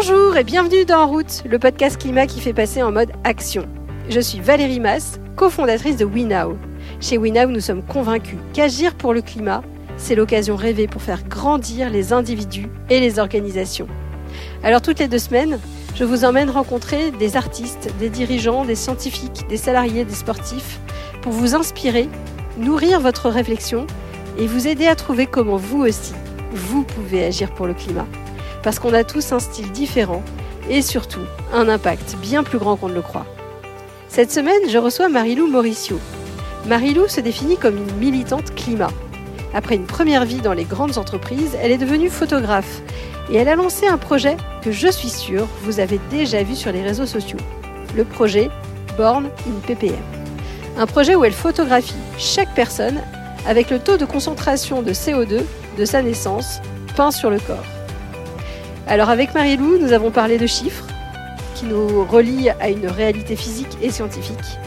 Bonjour et bienvenue dans En route, le podcast climat qui fait passer en mode action. Je suis Valérie Mass, cofondatrice de WeNow. Chez WeNow, nous sommes convaincus qu'agir pour le climat, c'est l'occasion rêvée pour faire grandir les individus et les organisations. Alors toutes les deux semaines, je vous emmène rencontrer des artistes, des dirigeants, des scientifiques, des salariés, des sportifs, pour vous inspirer, nourrir votre réflexion et vous aider à trouver comment vous aussi, vous pouvez agir pour le climat. Parce qu'on a tous un style différent et surtout un impact bien plus grand qu'on ne le croit. Cette semaine, je reçois Marilou Mauricio. Marilou se définit comme une militante climat. Après une première vie dans les grandes entreprises, elle est devenue photographe et elle a lancé un projet que je suis sûre vous avez déjà vu sur les réseaux sociaux. Le projet Born in PPM. Un projet où elle photographie chaque personne avec le taux de concentration de CO2 de sa naissance peint sur le corps. Alors avec Marie-Lou, nous avons parlé de chiffres qui nous relient à une réalité physique et scientifique,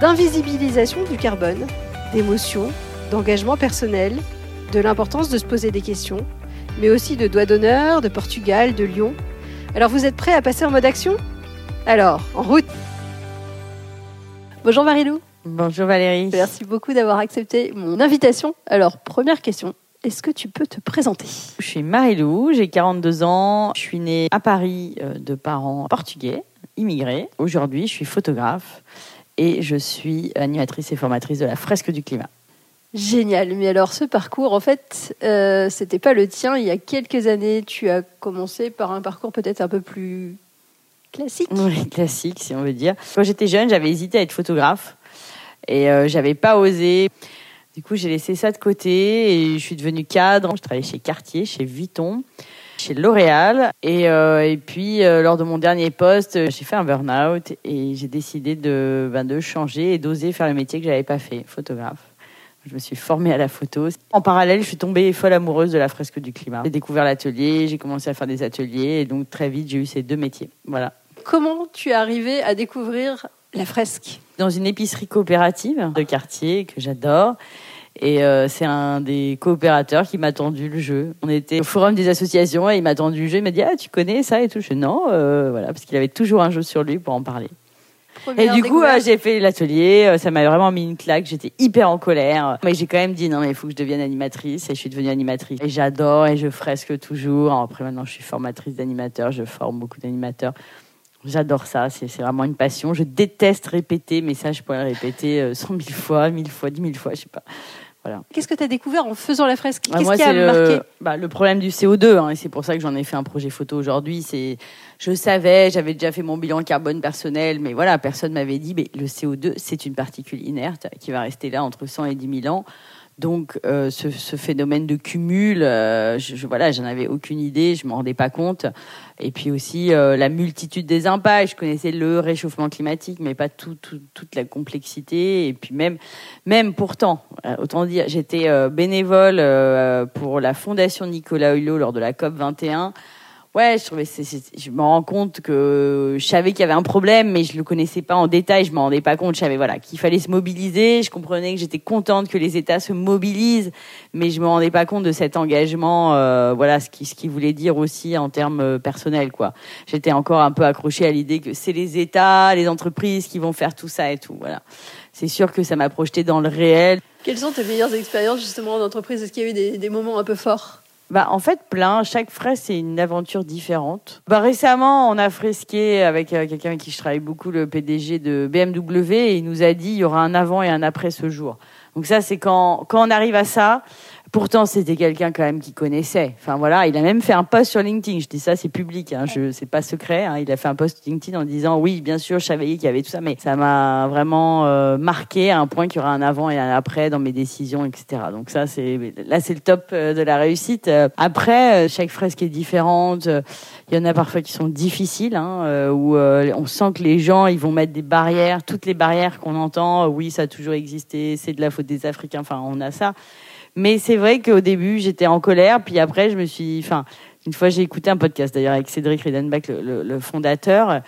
d'invisibilisation du carbone, d'émotions, d'engagement personnel, de l'importance de se poser des questions, mais aussi de doigts d'honneur, de Portugal, de Lyon. Alors vous êtes prêts à passer en mode action? Alors, en route Bonjour Marilou Bonjour Valérie. Merci beaucoup d'avoir accepté mon invitation. Alors, première question. Est-ce que tu peux te présenter? Je suis Marilou, j'ai 42 ans. Je suis née à Paris euh, de parents portugais, immigrés. Aujourd'hui, je suis photographe et je suis animatrice et formatrice de la fresque du climat. Génial. Mais alors, ce parcours, en fait, euh, c'était pas le tien. Il y a quelques années, tu as commencé par un parcours peut-être un peu plus classique. Oui, classique, si on veut dire. Quand j'étais jeune, j'avais hésité à être photographe et euh, j'avais pas osé. Du coup, j'ai laissé ça de côté et je suis devenue cadre. Je travaillais chez Cartier, chez Vuitton, chez L'Oréal. Et, euh, puis, euh, lors de mon dernier poste, j'ai fait un burn-out et j'ai décidé de, ben, de changer et d'oser faire le métier que j'avais pas fait, photographe. Je me suis formée à la photo. En parallèle, je suis tombée folle amoureuse de la fresque du climat. J'ai découvert l'atelier, j'ai commencé à faire des ateliers et donc très vite, j'ai eu ces deux métiers. Voilà. Comment tu es arrivée à découvrir la fresque Dans une épicerie coopérative de quartier que j'adore. Et euh, c'est un des coopérateurs qui m'a tendu le jeu. On était au forum des associations et il m'a tendu le jeu. Il m'a dit Ah, tu connais ça et tout. Je dis Non, euh, voilà, parce qu'il avait toujours un jeu sur lui pour en parler. Première Et du coup, euh, j'ai fait l'atelier. Ça m'a vraiment mis une claque. J'étais hyper en colère. Mais j'ai quand même dit non, mais il faut que je devienne animatrice. Et je suis devenue animatrice. Et j'adore et je fresque toujours. Après, maintenant, je suis formatrice d'animateurs. Je forme beaucoup d'animateurs. J'adore ça. C'est vraiment une passion. Je déteste répéter, mais ça, je pourrais le répéter euh, cent mille fois, mille fois, dix mille fois, je sais pas. Voilà. Qu'est-ce que tu as découvert en faisant la fresque? Ah, Qu'est-ce qui a le, marqué? bah, le problème du CO2, hein, et c'est pour ça que j'en ai fait un projet photo aujourd'hui. C'est, je savais, j'avais déjà fait mon bilan carbone personnel, mais voilà, personne m'avait dit, mais le CO2, c'est une particule inerte qui va rester là entre 100 et 10 000 ans. Donc, euh, ce, phénomène de cumul, euh, je, voilà, j'en avais aucune idée, je m'en rendais pas compte. Et puis aussi euh, la multitude des impacts. Je connaissais le réchauffement climatique, mais pas tout, tout- toute la complexité. Et puis même, même pourtant, euh, autant dire, j'étais bénévole pour la fondation Nicolas Hulot lors de la COP 21. Ouais, je trouvais, c'est- c'est- je me rends compte que je savais qu'il y avait un problème, mais je le connaissais pas en détail. Je m'en rendais pas compte. Je savais voilà qu'il fallait se mobiliser. Je comprenais que j'étais contente que les États se mobilisent, mais je me rendais pas compte de cet engagement. euh, voilà ce qui ce qui voulait dire aussi en termes euh, personnels quoi. J'étais encore un peu accrochée à l'idée que c'est les États, les entreprises qui vont faire tout ça et tout. Voilà. C'est sûr que ça m'a projeté dans le réel. Quelles sont tes meilleures expériences justement en entreprise? Est-ce qu'il y a eu des moments un peu forts? Bah, en fait, plein. Chaque fresque, c'est une aventure différente. Bah, récemment, on a fresqué avec euh, quelqu'un qui travaille beaucoup, le PDG de BMW, et il nous a dit il y aura un avant et un après ce jour. Donc ça, c'est quand, quand on arrive à ça. Pourtant, c'était quelqu'un quand même qui connaissait. Enfin voilà, il a même fait un post sur LinkedIn. Je dis ça, c'est public, hein, je c'est pas secret. Hein. Il a fait un post LinkedIn en disant oui, bien sûr, je savais qu'il y avait tout ça, mais ça m'a vraiment euh, marqué à un point qu'il y aura un avant et un après dans mes décisions, etc. Donc ça, c'est là, c'est le top euh, de la réussite. Euh, Après, euh, chaque fresque est différente. Il y en a parfois qui sont difficiles, hein, où euh, on sent que les gens, ils vont mettre des barrières, toutes les barrières qu'on entend. Oui, ça a toujours existé, c'est de la faute des Africains. Enfin, on a ça. Mais c'est vrai qu'au début, j'étais en colère, puis après, je me suis. Enfin, une fois, j'ai écouté un podcast d'ailleurs avec Cédric Redenbach, le, fondateur.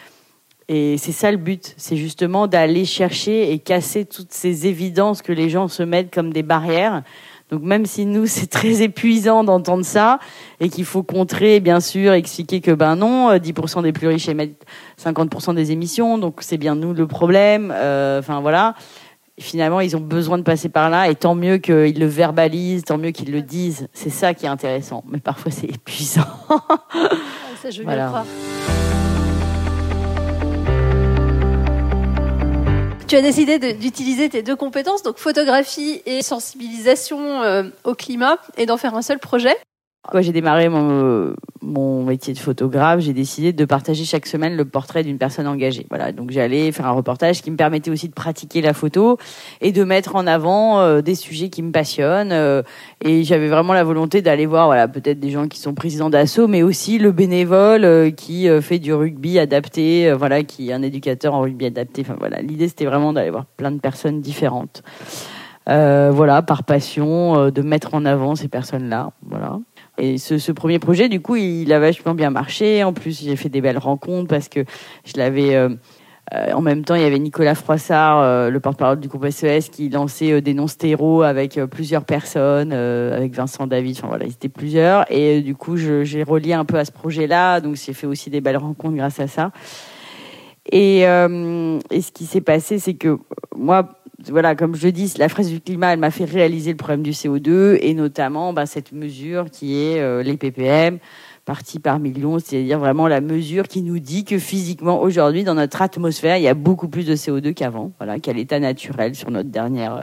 Et c'est ça le but, c'est justement d'aller chercher et casser toutes ces évidences que les gens se mettent comme des barrières, Donc même si nous c'est très épuisant d'entendre ça et qu'il faut contrer bien sûr, expliquer que ben non, 10% des plus riches émettent 50% des émissions, donc c'est bien nous le problème. Enfin voilà finalement, ils ont besoin de passer par là, et tant mieux qu'ils le verbalisent, tant mieux qu'ils le disent. C'est ça qui est intéressant. Mais parfois, c'est épuisant. ça, je veux le croire. Tu as décidé d'utiliser tes deux compétences, donc photographie et sensibilisation euh, au climat, et d'en faire un seul projet. Quand j'ai démarré mon, mon, métier de photographe, j'ai décidé de partager chaque semaine le portrait d'une personne engagée. Voilà, donc j'allais faire un reportage qui me permettait aussi de pratiquer la photo et de mettre en avant euh, des sujets qui me passionnent. Euh, et j'avais vraiment la volonté d'aller voir, voilà, peut-être des gens qui sont présidents d'assaut, mais aussi le bénévole euh, qui fait du rugby adapté, voilà, qui est un éducateur en rugby adapté. Enfin voilà, l'idée c'était vraiment d'aller voir plein de personnes différentes. voilà, par passion, de mettre en avant ces personnes-là. Voilà. Et ce, premier projet, du coup, il a vachement bien marché. En plus, j'ai fait des belles rencontres parce que je l'avais. Euh, euh, en même temps, il y avait Nicolas Froissart, euh, le porte-parole du groupe SES, qui lançait des non-stéros avec plusieurs personnes, avec Vincent David. Enfin voilà, ils étaient plusieurs. Et du coup, j'ai relié un peu à ce projet-là. Donc, j'ai fait aussi des belles rencontres grâce à ça. Et, et ce qui s'est passé, c'est que moi, voilà, comme je dis, la fraise du climat, elle m'a fait réaliser le problème du CO2 et notamment bah, cette mesure qui est euh, les ppm partie par million, c'est-à-dire vraiment la mesure qui nous dit que physiquement aujourd'hui dans notre atmosphère, il y a beaucoup plus de CO2 qu'avant, voilà, qu'à l'état naturel sur notre dernière, euh,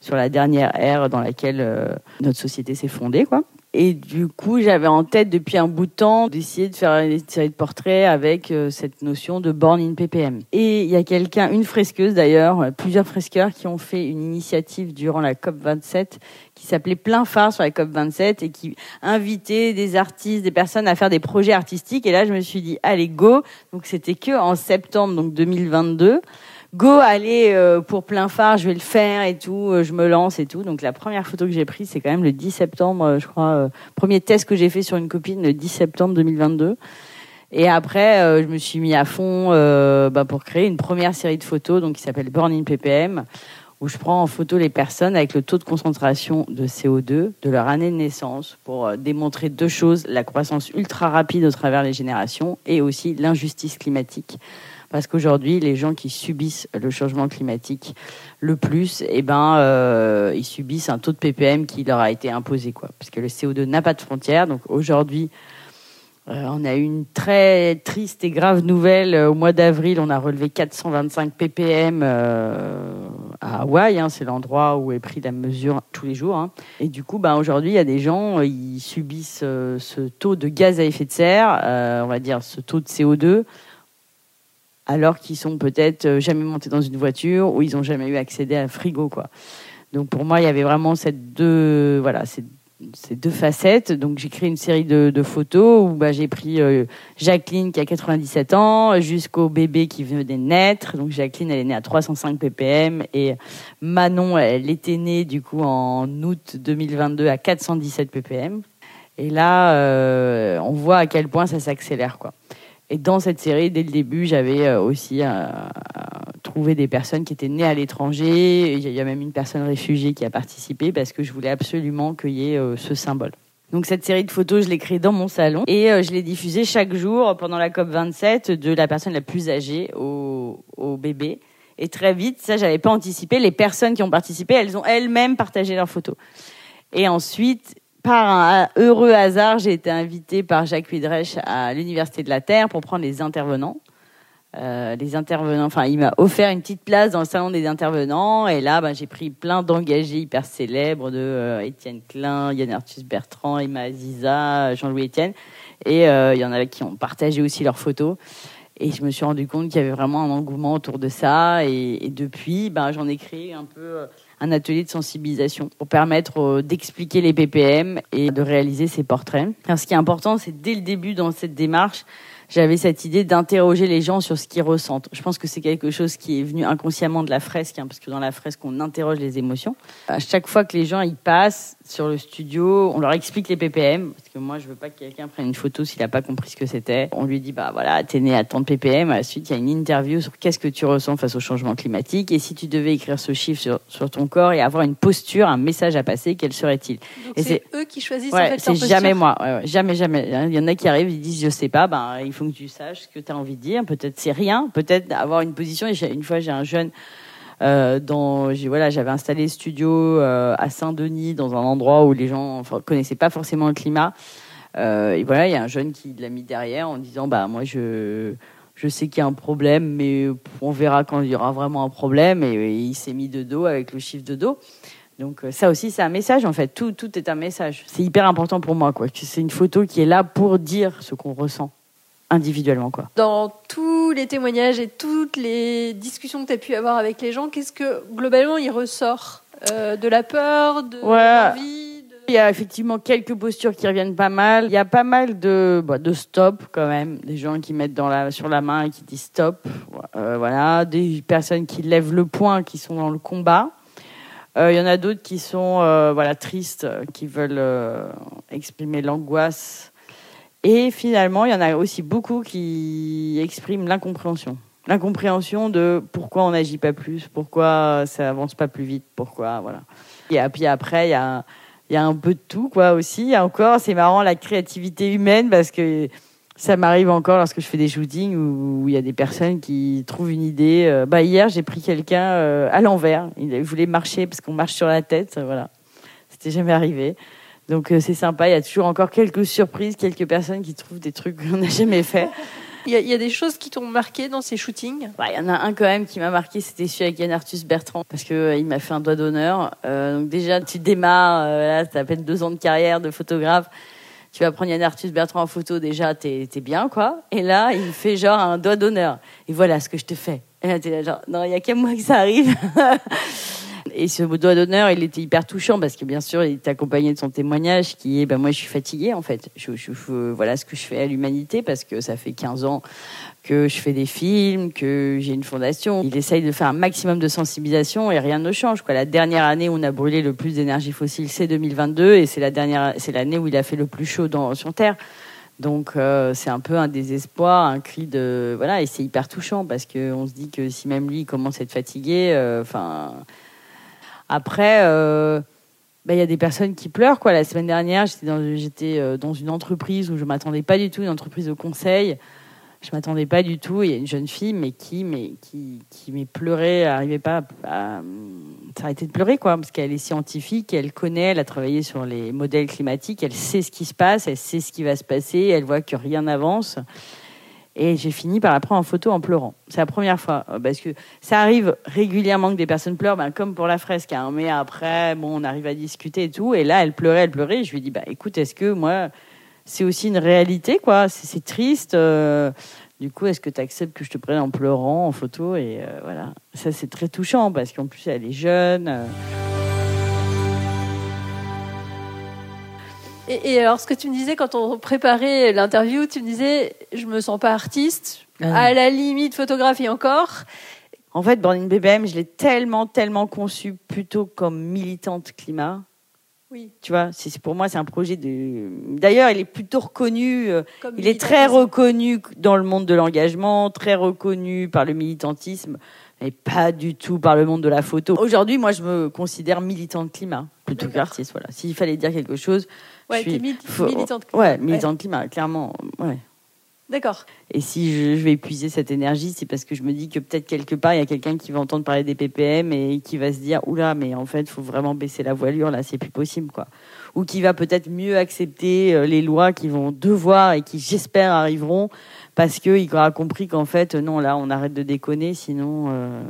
sur la dernière ère dans laquelle euh, notre société s'est fondée, quoi. Et du coup, j'avais en tête depuis un bout de temps d'essayer de faire une série de portraits avec euh, cette notion de born in ppm. Et il y a quelqu'un, une fresqueuse d'ailleurs, euh, plusieurs fresqueurs qui ont fait une initiative durant la COP 27 qui s'appelait Plein phare sur la COP 27 et qui invitait des artistes, des personnes à faire des projets artistiques. Et là, je me suis dit, allez, go. Donc c'était que en septembre donc 2022 go, allez, euh, pour plein phare, je vais le faire et tout, euh, je me lance et tout. Donc la première photo que j'ai prise, c'est quand même le 10 septembre, euh, je crois, premier test que j'ai fait sur une copine le 10 septembre 2022. Et après, je me suis mis à fond bah, pour créer une première série de photos, donc qui s'appelle Born in ppm, où je prends en photo les personnes avec le taux de concentration de CO2 de leur année de naissance pour démontrer deux choses la croissance ultra rapide au travers des générations et aussi l'injustice climatique parce qu'aujourd'hui, les gens qui subissent le changement climatique le plus, eh ben, euh, ils subissent un taux de ppm qui leur a été imposé, quoi. Parce que le CO2 n'a pas de frontières. Donc aujourd'hui, euh, on a eu une très triste et grave nouvelle. Au mois d'avril, on a relevé 425 ppm à Hawaï. Hein, c'est l'endroit où est pris la mesure tous les jours. Hein. Et du coup, ben, aujourd'hui, il y a des gens, ils subissent euh, ce taux de gaz à effet de serre, on va dire ce taux de CO2 alors qu'ils sont peut-être euh, jamais montés dans une voiture ou ils n'ont jamais eu accès à un frigo, quoi. Donc pour moi, il y avait vraiment cette deux, voilà, ces, deux facettes. Donc j'ai créé une série de, photos où bah, j'ai pris euh, Jacqueline qui a 97 ans jusqu'au bébé qui venait de naître. Donc Jacqueline, elle est née à 305 ppm et Manon, elle était née du coup en août 2022 à 417 ppm. Et là, euh, on voit à quel point ça s'accélère, quoi. Et dans cette série, dès le début, j'avais euh, aussi euh, trouvé des personnes qui étaient nées à l'étranger. Il y a même une personne réfugiée qui a participé parce que je voulais absolument qu'il y ait euh, ce symbole. Donc cette série de photos, je l'ai créée dans mon salon et je l'ai diffusée chaque jour pendant la COP 27 de la personne la plus âgée au, au bébé. Et très vite, ça, j'avais pas anticipé. Les personnes qui ont participé, elles ont elles-mêmes partagé leurs photos. Et ensuite, par un heureux hasard, j'ai été invitée par Jacques Widreich à l'Université de la Terre pour prendre les intervenants. Euh, les intervenants, enfin, il m'a offert une petite place dans le salon des intervenants, et là, bah, j'ai pris plein d'engagés hyper célèbres de euh, Étienne Klein, Yann Arthus Bertrand, Emma Aziza, Jean-Louis Étienne, et euh, il y en avait qui ont partagé aussi leurs photos. Et je me suis rendu compte qu'il y avait vraiment un engouement autour de ça, et, et depuis, bah, j'en ai créé un peu un atelier de sensibilisation pour permettre euh, d'expliquer les ppm et de réaliser ces portraits. ce qui est important, c'est dès le début dans cette démarche, j'avais cette idée d'interroger les gens sur ce qu'ils ressentent. Je pense que c'est quelque chose qui est venu inconsciemment de la fresque, hein, parce que dans la fresque, on interroge les émotions. À chaque fois que les gens y passent sur le studio, on leur explique les ppm, parce que moi, je veux pas que quelqu'un prenne une photo s'il n'a pas compris ce que c'était. On lui dit, bah voilà, t'es né à tant de ppm. À la suite, il y a une interview sur qu'est-ce que tu ressens face au changement climatique, et si tu devais écrire ce chiffre sur, sur ton corps et avoir une posture, un message à passer, quel serait-il? Et c'est eux qui choisissent ouais, en fait c'est jamais posture. moi, ouais, ouais, jamais, jamais. Il y en a qui arrivent, ils disent, je sais pas, ben il faut que tu saches ce que tu as envie de dire. Peut-être c'est rien, peut-être avoir une position. Une fois, j'ai un jeune. Euh, dans, voilà, j'avais installé le studio euh, à Saint-Denis, dans un endroit où les gens enfin, connaissaient pas forcément le climat. Euh, et voilà, il y a un jeune qui l'a mis derrière en disant, bah moi je, je sais qu'il y a un problème, mais on verra quand il y aura vraiment un problème. Et, et il s'est mis de dos avec le chiffre de dos. Donc ça aussi, c'est un message en fait. Tout, tout est un message. C'est hyper important pour moi, C'est une photo qui est là pour dire ce qu'on ressent individuellement, quoi. Dans tous les témoignages et toutes les discussions que tu as pu avoir avec les gens, qu'est-ce que globalement il ressort Euh, De la peur, de Ouais. l'envie de... Il y a effectivement quelques postures qui reviennent pas mal. Il y a pas mal de, bah, de stop quand même. Des gens qui mettent dans la, sur la main et qui disent stop. Euh, voilà. Des personnes qui lèvent le poing, qui sont dans le combat. Euh, Il y en a d'autres qui sont voilà, tristes, qui veulent exprimer l'angoisse. Et finalement, il y en a aussi beaucoup qui expriment l'incompréhension. L'incompréhension de pourquoi on n'agit pas plus, pourquoi ça avance pas plus vite, pourquoi, voilà. Et puis après, il y a, un peu de tout, quoi, aussi. Encore, c'est marrant, la créativité humaine, parce que ça m'arrive encore lorsque je fais des shootings où il y a des personnes qui trouvent une idée. Euh, Bah, hier, j'ai pris quelqu'un euh, à l'envers. Il voulait marcher parce qu'on marche sur la tête. Voilà. C'était jamais arrivé. Donc, euh, c'est sympa. Il y a toujours encore quelques surprises, quelques personnes qui trouvent des trucs qu'on n'a jamais fait. Il y, a, il y a des choses qui t'ont marqué dans ces shootings? Bah, Il y en a un quand même qui m'a marqué, c'était celui avec Yann Arthus Bertrand, parce que euh, il m'a fait un doigt d'honneur. Euh, donc déjà, tu démarres, euh, là, t'as à peine deux ans de carrière de photographe. Tu vas prendre Yann Arthus Bertrand en photo, déjà, t'es es bien, quoi. Et là, il me fait genre un doigt d'honneur. Et voilà ce que je te fais. Et là, t'es là, genre, non, il y a qu'à moi que ça arrive. Et ce doigt d'honneur, il était hyper touchant parce que bien sûr, il était accompagné de son témoignage qui est, ben moi, je suis fatiguée en fait. Je, je- voilà ce que je fais à l'humanité parce que ça fait 15 ans que je fais des films, que j'ai une fondation. Il essaye de faire un maximum de sensibilisation et rien ne change. La dernière année où on a brûlé le plus d'énergie fossile, c'est 2022 et c'est la dernière, c'est l'année où il a fait le plus chaud sur Terre. Donc euh, c'est un peu un désespoir, un cri de voilà et c'est hyper touchant parce que on se dit que si même lui commence à être fatigué, euh, enfin après euh, ben, il y a des personnes qui pleurent quoi. La semaine dernière j'étais dans euh, une entreprise où je m'attendais pas du tout, une entreprise de conseil. Je m'attendais pas du tout. Il y a une jeune fille, mais qui, mais qui, qui m'est pleuré, elle arrivait pas à, à s'arrêter de pleurer, quoi, parce qu'elle est scientifique, elle connaît, elle a travaillé sur les modèles climatiques, elle sait ce qui se passe, elle sait ce qui va se passer, elle voit que rien n'avance. Et j'ai fini par la prendre en photo en pleurant. C'est la première fois, euh, parce que ça arrive régulièrement que des personnes pleurent, ben, comme pour la fresque. Hein, mais après, bon, on arrive à discuter et tout. Et là, elle pleurait, elle pleurait. Et je lui dis, bah, écoute, est-ce que moi, c'est aussi une réalité, quoi? C'est triste. euh, du coup, est-ce que tu acceptes que je te prenne en pleurant en photo? Et euh, voilà, ça c'est très touchant parce qu'en plus elle est jeune. Et, et alors, ce que tu me disais quand on préparait l'interview, tu me disais, je me sens pas artiste, Ah. à la limite photographie encore. En fait, Born in BBM, je l'ai tellement, tellement conçu plutôt comme militante climat. Oui, Tu vois, c'est pour moi c'est un projet de. D'ailleurs, il est plutôt reconnu. euh, comme Il est très reconnu dans le monde de l'engagement, très reconnu par le militantisme, mais pas du tout par le monde de la photo. Aujourd'hui, moi, je me considère militante climat plutôt qu'artiste. Voilà. S'il fallait dire quelque chose, Ouais, suis mili- faut- militante. Ouais, militante climat, clairement. Ouais. D'accord. Et si je, je vais épuiser cette énergie, c'est parce que je me dis que peut-être quelque part, il y a quelqu'un qui va entendre parler des ppm et qui va se dire Oula, mais en fait, il faut vraiment baisser la voilure, là, c'est plus possible. quoi. Ou qui va peut-être mieux accepter euh, les lois qui vont devoir et qui, j'espère, arriveront parce qu'il aura compris qu'en fait, non, là, on arrête de déconner, sinon, euh,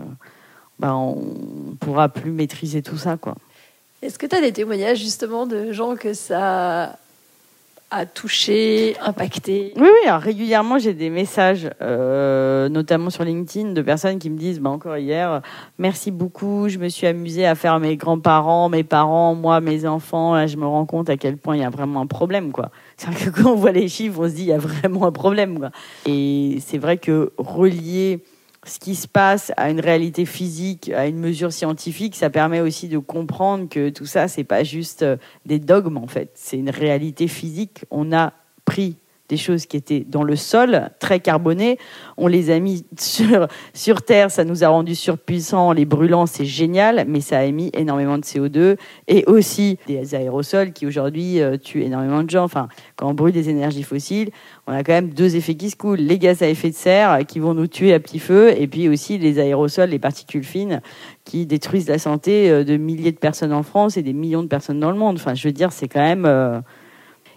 bah, on pourra plus maîtriser tout ça. quoi. Est-ce que tu as des témoignages justement de gens que ça a touché, impacté? Oui, oui, alors régulièrement, j'ai des messages, euh, notamment sur LinkedIn, de personnes qui me disent, bah, encore hier, merci beaucoup, je me suis amusée à faire mes grands-parents, mes parents, moi, mes enfants, là, je me rends compte à quel point il y a vraiment un problème, quoi. Quand on voit les chiffres, on se dit il y a vraiment un problème. Quoi. Et c'est vrai que relier ce qui se passe à une réalité physique, à une mesure scientifique, ça permet aussi de comprendre que tout ça, c'est pas juste euh, des dogmes en fait, c'est une réalité physique. On a pris des choses qui étaient dans le sol, très carbonées. On les a mis sur, sur Terre, ça nous a rendu surpuissants, les brûlants, c'est génial, mais ça a émis énormément de CO2 et aussi des aérosols qui aujourd'hui euh, tuent énormément de gens. Enfin, quand on brûle des énergies fossiles, on a quand même deux effets qui se coulent. Les gaz à effet de serre qui vont nous tuer à petit feu et puis aussi les aérosols, les particules fines qui détruisent la santé euh, de milliers de personnes en France et des millions de personnes dans le monde. Enfin, je veux dire, c'est quand même... Euh,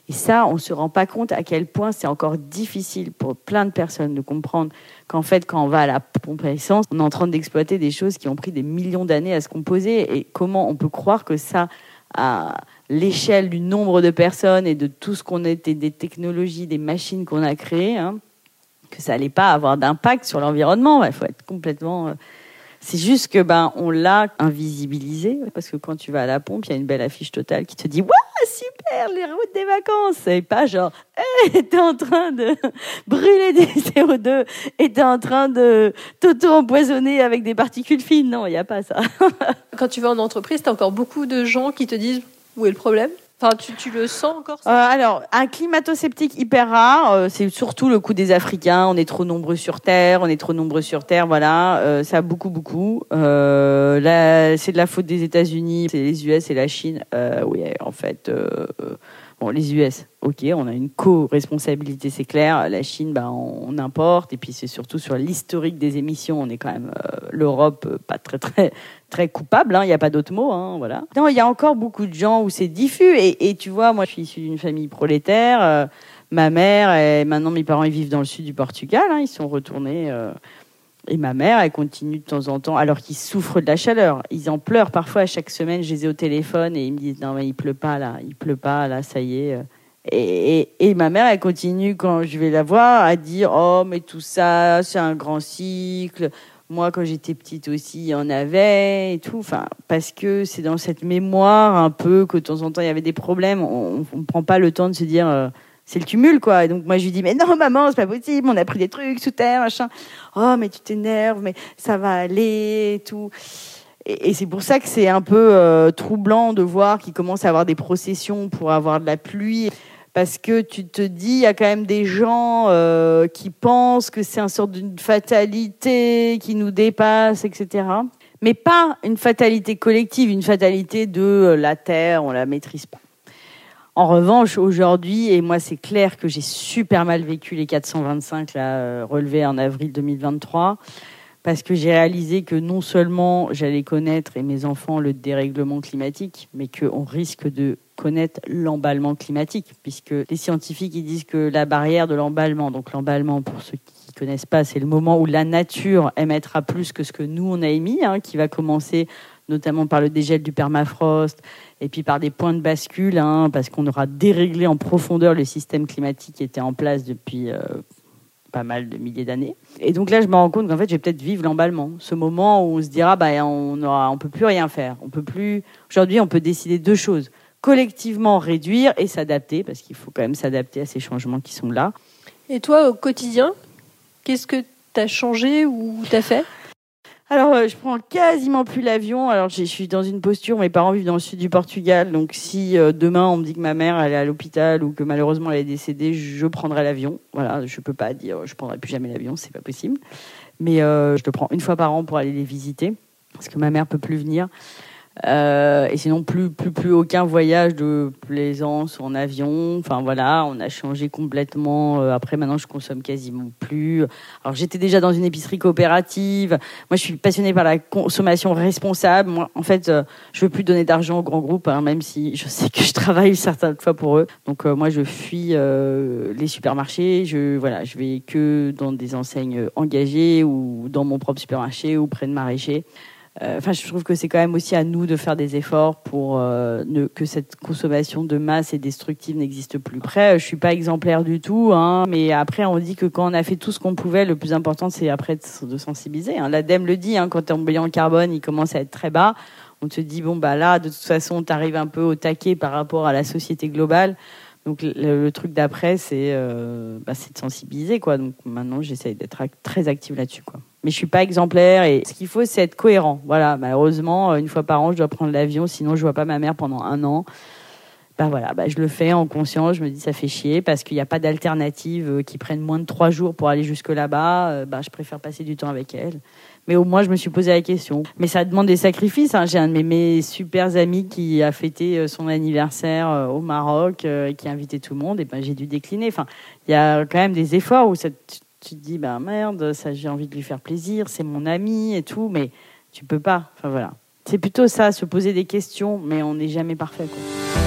et ça, on ne se rend pas compte à quel point c'est encore difficile pour plein de personnes de comprendre qu'en fait, quand on va à la pompe à essence, on est en train d'exploiter des choses qui ont pris des millions d'années à se composer. Et comment on peut croire que ça, à l'échelle du nombre de personnes et de tout ce qu'on était, des technologies, des machines qu'on a créées, hein, que ça n'allait pas avoir d'impact sur l'environnement. Il faut être complètement... C'est juste que ben on l'a invisibilisé parce que quand tu vas à la pompe, il y a une belle affiche totale qui te dit waouh super les routes des vacances et pas genre hey, t'es en train de brûler des CO2 et t'es en train de t'auto-empoisonner avec des particules fines. Non, il n'y a pas ça. quand tu vas en entreprise, t'as encore beaucoup de gens qui te disent où est le problème? Enfin, tu, tu, le sens encore euh, Alors, un climato-sceptique hyper rare, euh, c'est surtout le coup des Africains. On est trop nombreux sur Terre, on est trop nombreux sur Terre, voilà. Euh, ça a beaucoup, beaucoup. Euh, là, c'est de la faute des États-Unis, c'est les US et la Chine. oui, en fait, bon, les US, ok, on a une co-responsabilité, c'est clair. La Chine, ben, on, importe, et puis c'est surtout sur l'historique des émissions, on est quand même l'Europe pas très, très très coupable, hein, il n'y a pas d'autre mot, hein, voilà. Non, il y a encore beaucoup de gens où c'est diffus, et, tu vois, moi je suis issue d'une famille prolétaire, euh, ma mère, et maintenant mes parents ils vivent dans le sud du Portugal, hein, ils sont retournés, euh, et ma mère, elle continue de temps en temps, alors qu'ils souffrent de la chaleur, ils en pleurent parfois à chaque semaine, je les ai au téléphone, et ils me disent, non mais il pleut pas là, il pleut pas là, ça y est. Et, ma mère, elle continue quand je vais la voir à dire Oh, mais tout ça, c'est un grand cycle. Moi, quand j'étais petite aussi, il y en avait et tout. Enfin, parce que c'est dans cette mémoire un peu que de temps en temps il y avait des problèmes. On ne prend pas le temps de se dire euh, c'est le cumul quoi. Et donc moi je lui dis mais non maman c'est pas possible. On a pris des trucs sous terre machin. Oh mais tu t'énerves mais ça va aller et tout. Et, c'est pour ça que c'est un peu euh, troublant de voir qu'il commence à avoir des processions pour avoir de la pluie parce que tu te dis, il y a quand même des gens euh, qui pensent que c'est un sorte d'une fatalité qui nous dépasse, etc. Mais pas une fatalité collective, une fatalité de euh, la Terre, on la maîtrise pas. En revanche, aujourd'hui, et moi c'est clair que j'ai super mal vécu les 425 là, euh, relevés en avril 2023, parce que j'ai réalisé que non seulement j'allais connaître et mes enfants le dérèglement climatique, mais qu'on risque de connaître l'emballement climatique, puisque les scientifiques disent que la barrière de l'emballement, donc l'emballement pour ceux qui ne connaissent pas, c'est le moment où la nature émettra plus que ce que nous on a émis, hein, qui va commencer notamment par le dégel du permafrost, et puis par des points de bascule, hein, parce qu'on aura déréglé en profondeur le système climatique qui était en place depuis euh, pas mal de milliers d'années. Et donc là, je me rends compte qu'en fait, je vais peut-être vivre l'emballement, ce moment où on se dira, bah, on aura, peut plus rien faire, on peut plus. Aujourd'hui, on peut décider deux choses collectivement réduire et s'adapter, parce qu'il faut quand même s'adapter à ces changements qui sont là. Et toi, au quotidien, qu'est-ce que tu as changé ou tu as fait? Alors, euh, je prends quasiment plus l'avion. Alors, je suis dans une posture, mes parents vivent dans le sud du Portugal. Donc, si euh, demain on me dit que ma mère elle est à l'hôpital ou que malheureusement elle est décédée, je prendrai l'avion. Voilà, je peux pas dire je prendrai plus jamais l'avion, c'est pas possible. Mais euh, je le prends une fois par an pour aller les visiter parce que ma mère peut plus venir. Euh, et sinon, plus, plus, plus aucun voyage de plaisance en avion. Enfin voilà, on a changé complètement. Euh, après, maintenant, je consomme quasiment plus. Alors, j'étais déjà dans une épicerie coopérative. Moi, je suis passionnée par la consommation responsable. Moi, en fait, euh, je veux plus donner d'argent aux grands groupes, hein, même si je sais que je travaille certaines fois pour eux. Donc, moi, je fuis les supermarchés. Je voilà, je vais que dans des enseignes engagées ou dans mon propre supermarché ou près de maraîchers. Euh, enfin, je trouve que c'est quand même aussi à nous de faire des efforts pour euh, que cette consommation de masse et destructive n'existe plus. Après, je suis pas exemplaire du tout, hein, mais après, on dit que quand on a fait tout ce qu'on pouvait, le plus important, c'est après de, sensibiliser. Hein. L'ADEME le dit, hein, quand ton bilan carbone, il commence à être très bas, on te dit bon bah là, de toute façon, tu arrives un peu au taquet par rapport à la société globale Donc le, truc d'après, c'est euh, bah, de sensibiliser, quoi. Donc maintenant, j'essaye d'être très active là-dessus, quoi. Mais je suis pas exemplaire et ce qu'il faut, c'est être cohérent. Voilà, malheureusement, une fois par an, je dois prendre l'avion, sinon je vois pas ma mère pendant un an. Bah voilà, bah je le fais en conscience. Je me dis ça fait chier parce qu'il n'y a pas d'alternative euh, qui prenne moins de trois jours pour aller jusque là-bas. Euh, bah je préfère passer du temps avec elle. Mais au moins je me suis posé la question. Mais ça demande des sacrifices. Hein. J'ai un de mes, mes, super amis qui a fêté euh, son anniversaire au Maroc et qui a invité tout le monde. Et ben j'ai dû décliner. Enfin, il y a quand même des efforts où ça, tu, te dis bah merde, ça j'ai envie de lui faire plaisir, c'est mon ami et tout, mais tu peux pas. Enfin voilà. C'est plutôt ça, se poser des questions, mais on n'est jamais parfait. Quoi.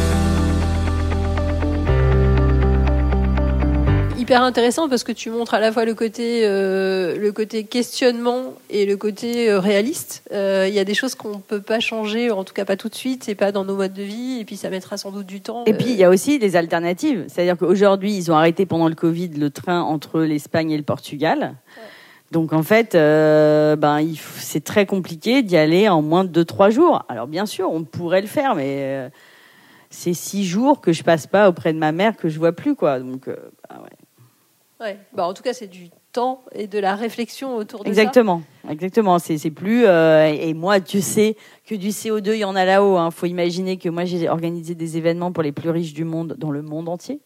Hyper intéressant parce que tu montres à la fois le côté, euh, le côté questionnement et le côté euh, réaliste. Euh, il y a des choses qu'on ne peut pas changer, en tout cas pas tout de suite, c'est pas dans nos modes de vie, et puis ça mettra sans doute du temps. Et puis il y a aussi des alternatives. C'est-à-dire qu'aujourd'hui, ils ont arrêté pendant le Covid le train entre l'Espagne et le Portugal. Donc en fait, ben, c'est très compliqué d'y aller en moins de 2-3 jours. Alors bien sûr, on pourrait le faire, mais c'est 6 jours que je passe pas auprès de ma mère que je vois plus. quoi. Donc, bah ouais. Bah, en tout cas, c'est du temps et de la réflexion autour de exactement. ça. Exactement. C'est, c'est plus. Euh, et moi, tu sais que du CO2, il y en a là-haut. Hein. faut imaginer que moi, j'ai organisé des événements pour les plus riches du monde dans le monde entier.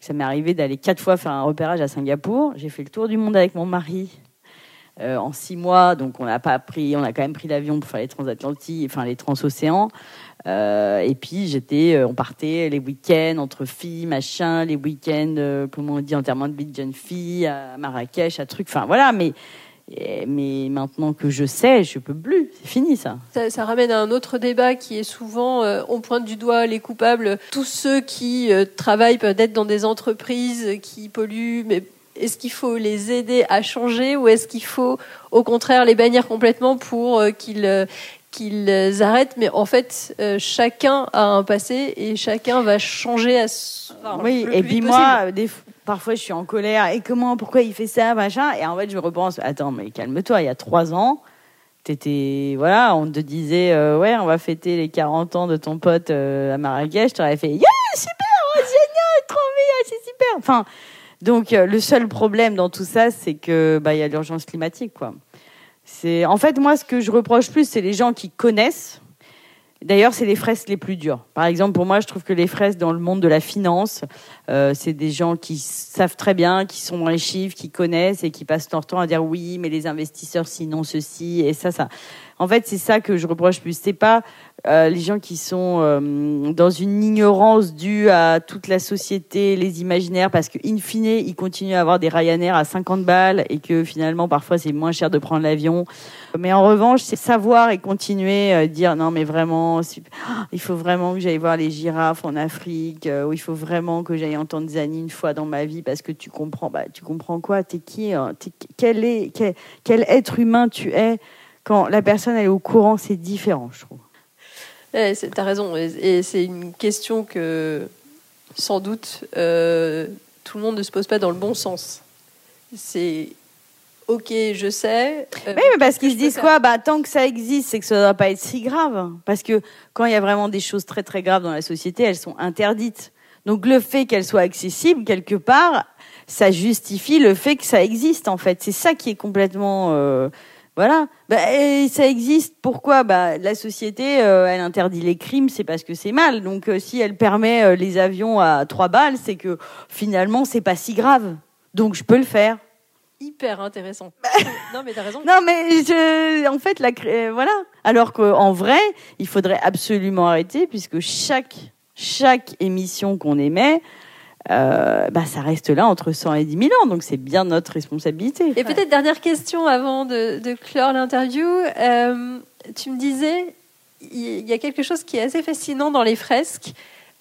Ça m'est arrivé d'aller quatre fois faire un repérage à Singapour. J'ai fait le tour du monde avec mon mari. Euh, en six mois, donc on n'a pas pris, on a quand même pris l'avion pour faire les transatlantiques, enfin les transocéans. Euh, et puis j'étais, euh, on partait les week-ends entre filles, machin, les week-ends, euh, comment on dit, enterrement de vie de jeune à Marrakech, à truc. Enfin voilà, mais mais maintenant que je sais, je peux plus. C'est fini ça. ça. ramène à un autre débat qui est souvent on pointe du doigt les coupables, tous ceux qui travaillent peut-être dans des entreprises qui polluent, mais est-ce qu'il faut les aider à changer ou est-ce qu'il faut au contraire les bannir complètement pour qu'ils qu'ils arrêtent, mais en fait, euh, chacun a un passé et chacun va changer à Oui, et puis moi, parfois, je suis en colère. Et comment, pourquoi il fait ça, machin? Et en fait, je repense, attends, mais calme-toi, il y a trois ans, t'étais, voilà, on te disait, euh, ouais, on va fêter les 40 ans de ton pote euh, à Marrakech, t'aurais fait, yeah, super, oh, génial, trop bien, c'est super. Enfin, donc, le seul problème dans tout ça, c'est que, bah, il y a l'urgence climatique, quoi. C'est en fait moi ce que je reproche plus, c'est les gens qui connaissent. D'ailleurs, c'est les fresques les plus dures. Par exemple, pour moi, je trouve que les fresques dans le monde de la finance, euh, c'est des gens qui savent très bien, qui sont dans les chiffres, qui connaissent et qui passent leur temps à dire oui, mais les investisseurs, sinon ceci et ça, ça. En fait, c'est ça que je reproche plus. C'est pas euh, les gens qui sont euh, dans une ignorance due à toute la société, les imaginaires, parce que in fine, ils continuent à avoir des Ryanair à 50 balles et que finalement, parfois, c'est moins cher de prendre l'avion. Mais en revanche, c'est savoir et continuer à dire non, mais vraiment, il faut vraiment que j'aille voir les girafes en Afrique, euh, ou il faut vraiment que j'aille entendre Zani une fois dans ma vie parce que tu comprends, bah, tu comprends quoi? T'es qui hein? quel, être humain tu es quand la personne est au courant, c'est différent, je trouve. Eh, tu as raison. Et c'est une question que, sans doute, euh, tout le monde ne se pose pas dans le bon sens. C'est ok, je sais. Euh, mais parce qu'ils se disent quoi? Bah tant que ça existe, c'est que ça ne doit pas être si grave. Parce que quand il y a vraiment des choses très très graves dans la société, elles sont interdites. Donc le fait qu'elles soient accessibles quelque part, ça justifie le fait que ça existe en fait. C'est ça qui est complètement euh, voilà. Bah, ça existe. Pourquoi? Bah, La société, euh, elle interdit les crimes, c'est parce que c'est mal. Donc, euh, si elle permet euh, les avions à trois balles, c'est que finalement, c'est pas si grave. Donc, je peux le faire. Hyper intéressant. non, mais t'as raison. Non, mais je, en fait, la, voilà. Alors qu'en vrai, il faudrait absolument arrêter, puisque chaque, chaque émission qu'on émet, euh, bah, ça reste là entre 100 et 10 000 ans, donc c'est bien notre responsabilité. Et peut-être dernière question avant de, clore l'interview. Euh, tu me disais, il y a quelque chose qui est assez fascinant dans les fresques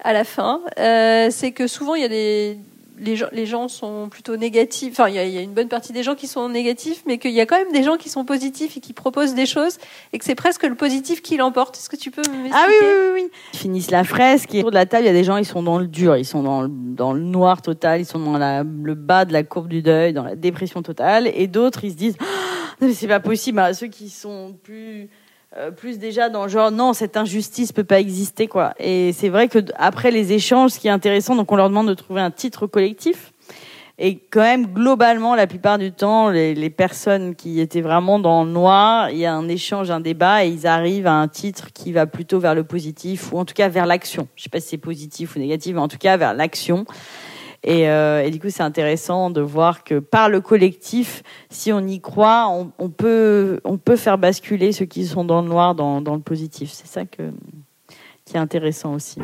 à la fin, euh, c'est que souvent il y a des, les gens, les gens sont plutôt négatifs. Enfin, il y, a une bonne partie des gens qui sont négatifs, mais qu'il y a quand même des gens qui sont positifs et qui proposent des choses, et que c'est presque le positif qui l'emporte. Est-ce que tu peux m'expliquer? Ah oui, oui, oui, Ils finissent la fresque et autour de la table, il y a des gens, ils sont dans le dur, ils sont dans le, dans le noir total, ils sont dans la, le bas de la courbe du deuil, dans la dépression totale, et d'autres, ils se disent, ah, c'est pas possible. ceux qui sont plus euh, plus déjà dans le genre non cette injustice peut pas exister quoi. Et c'est vrai que après les échanges ce qui est intéressant donc on leur demande de trouver un titre collectif. Et quand même globalement la plupart du temps les, les personnes qui étaient vraiment dans le noir il y a un échange un débat et ils arrivent à un titre qui va plutôt vers le positif ou en tout cas vers l'action. Je sais pas si c'est positif ou négatif mais en tout cas vers l'action et, euh, et, du coup, c'est intéressant de voir que par le collectif, si on y croit, on, peut, on peut faire basculer ceux qui sont dans le noir dans, dans le positif. C'est ça qui est intéressant aussi.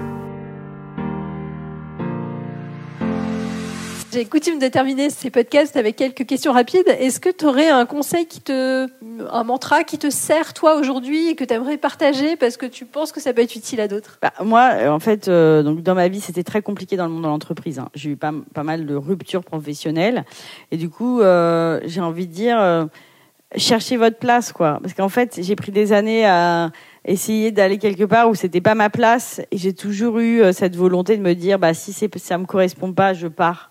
J'ai coutume de terminer ces podcasts avec quelques questions rapides. Est-ce que tu aurais un conseil un mantra qui te sert toi aujourd'hui et que tu aimerais partager parce que tu penses que ça peut être utile à d'autres? Bah, Moi, euh, en fait, euh, donc dans ma vie, c'était très compliqué dans le monde de l'entreprise. Hein. J'ai eu pas, mal de ruptures professionnelles et du coup, euh, j'ai envie de dire, euh, cherchez votre place, quoi. Parce qu'en fait, j'ai pris des années à essayer d'aller quelque part où c'était pas ma place et j'ai toujours eu cette volonté de me dire, bah si c'est ça me correspond pas, je pars.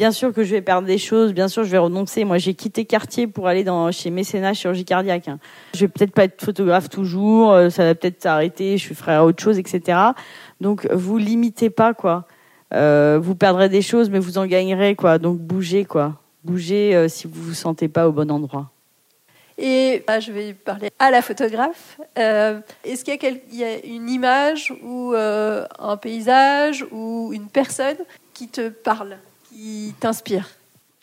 Bien sûr que je vais perdre des choses, bien sûr je vais renoncer. Moi, j'ai quitté quartier pour aller dans chez Mécénat chirurgie cardiaque. Hein. Je vais peut-être pas être photographe toujours, euh, ça va peut-être s'arrêter, je ferai autre chose, etc. Donc, vous limitez pas, quoi. Euh, vous perdrez des choses, mais vous en gagnerez, quoi. Donc, bougez, quoi. Bougez euh, si vous vous sentez pas au bon endroit. Et ah, je vais parler à la photographe. Est-ce qu'il y, a une image ou un paysage ou une personne qui te parle? Qui t'inspire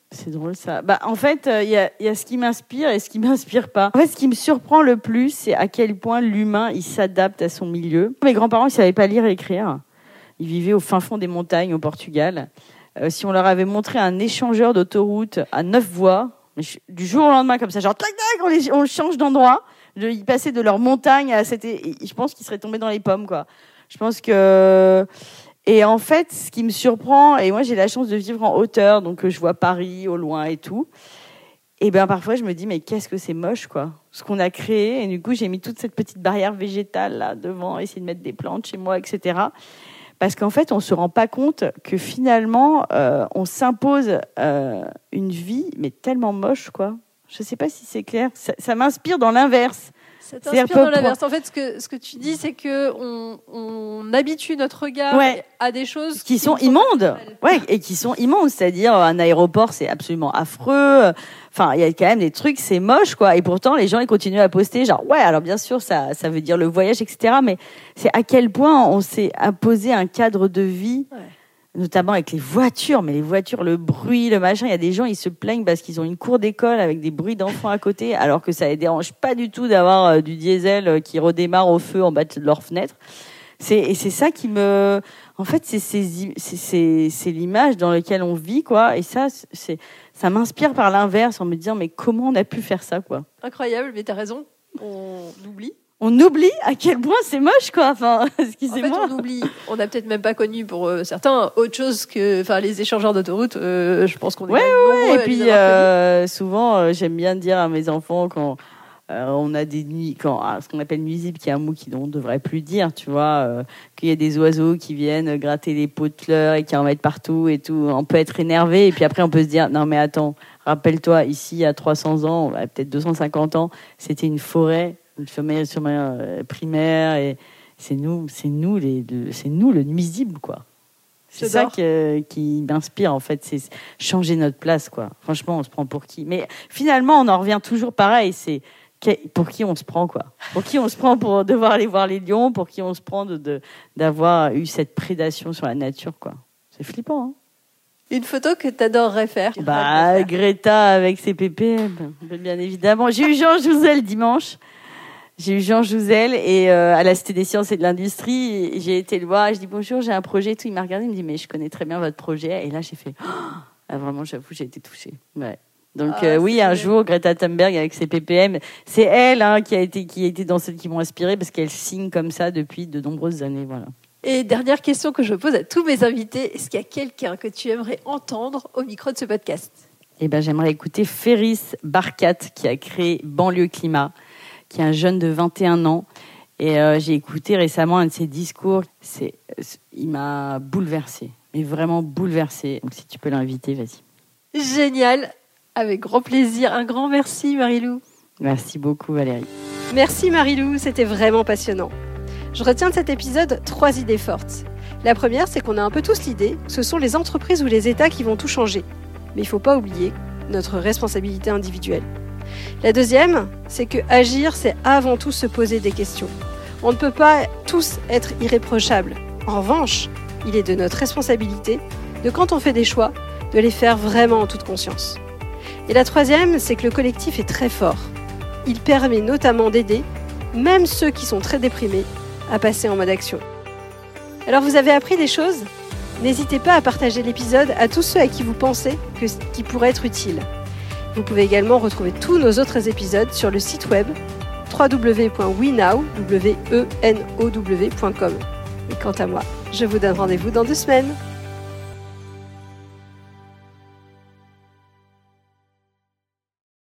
c'est drôle ça. Bah, en fait, il euh, y, a, y, a, ce qui m'inspire et ce qui m'inspire pas. En fait, ce qui me surprend le plus, c'est à quel point l'humain il s'adapte à son milieu. Mes grands-parents, ils savaient pas lire et écrire. Ils vivaient au fin fond des montagnes au Portugal. Euh, si on leur avait montré un échangeur d'autoroute à neuf voies, du jour au lendemain comme ça, genre tac tac, on, les, on change d'endroit. Ils passaient de leur montagne à cette. Je pense qu'ils seraient tombés dans les pommes, quoi. Je pense que et en fait, ce qui me surprend, et moi j'ai la chance de vivre en hauteur, donc je vois Paris au loin et tout. Et ben parfois je me dis mais qu'est-ce que c'est moche quoi, ce qu'on a créé. Et du coup j'ai mis toute cette petite barrière végétale là devant, essayer de mettre des plantes chez moi, etc. Parce qu'en fait on se rend pas compte que finalement euh, on s'impose euh, une vie mais tellement moche quoi. Je sais pas si c'est clair. Ça m'inspire dans l'inverse. Ça t'inspire dans l'inverse. En fait, ce que, ce que tu dis, c'est que on, on habitue notre regard ouais. à des choses qui, qui sont immondes. Ouais, et qui sont immondes. C'est-à-dire, un aéroport, c'est absolument affreux. Enfin, il y a quand même des trucs, c'est moche, quoi. Et pourtant, les gens, ils continuent à poster, genre, ouais, alors bien sûr, ça, ça veut dire le voyage, etc. Mais c'est à quel point on s'est imposé un cadre de vie. Ouais notamment avec les voitures, mais les voitures, le bruit, le machin. Il y a des gens, ils se plaignent parce qu'ils ont une cour d'école avec des bruits d'enfants à côté, alors que ça les dérange pas du tout d'avoir euh, du diesel euh, qui redémarre au feu en bas de leur fenêtre. C'est et c'est ça qui me, en fait, c'est c'est c'est l'image dans laquelle on vit quoi. Et ça, c'est ça m'inspire par l'inverse en me disant mais comment on a pu faire ça quoi? Incroyable, mais t'as raison, on oublie on oublie à quel point c'est moche, quoi. Enfin, excusez-moi. En fait, on oublie. On n'a peut-être même pas connu pour euh, certains autre chose que, enfin, les échangeurs d'autoroute. Euh, je pense qu'on est. Ouais, ouais. Et puis euh, souvent, j'aime bien dire à mes enfants quand on a des nuits, quand ah, ce qu'on appelle nuisible, qui est un mot qui on devrait plus dire, tu vois, qu'il y a des oiseaux qui viennent gratter les pots de fleurs et qui en mettent partout et tout. On peut être énervé et puis après on peut se dire non mais attends, rappelle-toi ici à 300 ans, peut-être 250 ans, c'était une forêt une femelle sur ma primaire et c'est nous c'est nous les c'est nous le nuisible quoi. C'est ça que, qui m'inspire en fait c'est changer notre place quoi. Franchement on se prend pour qui? Mais finalement on en revient toujours pareil c'est pour qui on se prend quoi? Pour qui on se prend pour devoir aller voir les lions pour qui on se prend de d'avoir eu cette prédation sur la nature quoi. C'est flippant hein. Une photo que tu adorerais faire? Bah, Greta avec ses ppm, bien évidemment. J'ai eu Jean Jouzel dimanche. J'ai eu Jean Jouzel et euh, à la Cité des Sciences et de l'Industrie, j'ai été le voir. Je dis bonjour, j'ai un projet. Tout, il m'a regardé, il me dit mais je connais très bien votre projet. Et là, j'ai fait ah, vraiment, j'avoue, j'ai été touchée. Ouais. Donc ah, euh, oui, un jour, Greta Thunberg avec ses ppm, c'est elle hein, qui a été qui a été dans celles qui m'ont inspiré parce qu'elle signe comme ça depuis de nombreuses années. Voilà. Et dernière question que je pose à tous mes invités est-ce qu'il y a quelqu'un que tu aimerais entendre au micro de ce podcast? Eh ben, j'aimerais écouter Ferris Barkat qui a créé Banlieue Climat qui est un jeune de 21 ans. Et euh, j'ai écouté récemment un de ses discours. C'est, il m'a bouleversé, mais vraiment bouleversé. Donc si tu peux l'inviter, vas-y. Génial, avec grand plaisir. Un grand merci, Marilou. Merci beaucoup, Valérie. Merci Marilou, c'était vraiment passionnant. Je retiens de cet épisode trois idées fortes. La première, c'est qu'on a un peu tous l'idée que ce sont les entreprises ou les États qui vont tout changer. Mais il ne faut pas oublier notre responsabilité individuelle. La deuxième, c'est que agir, c'est avant tout se poser des questions. On ne peut pas tous être irréprochables. En revanche, il est de notre responsabilité de quand on fait des choix, de les faire vraiment en toute conscience. Et la troisième, c'est que le collectif est très fort. Il permet notamment d'aider, même ceux qui sont très déprimés, à passer en mode action. Alors vous avez appris des choses? N'hésitez pas à partager l'épisode à tous ceux à qui vous pensez que qui pourrait être utile. Vous pouvez également retrouver tous nos autres épisodes sur le site web www.wenow.com. Et quant à moi, je vous donne rendez-vous dans deux semaines.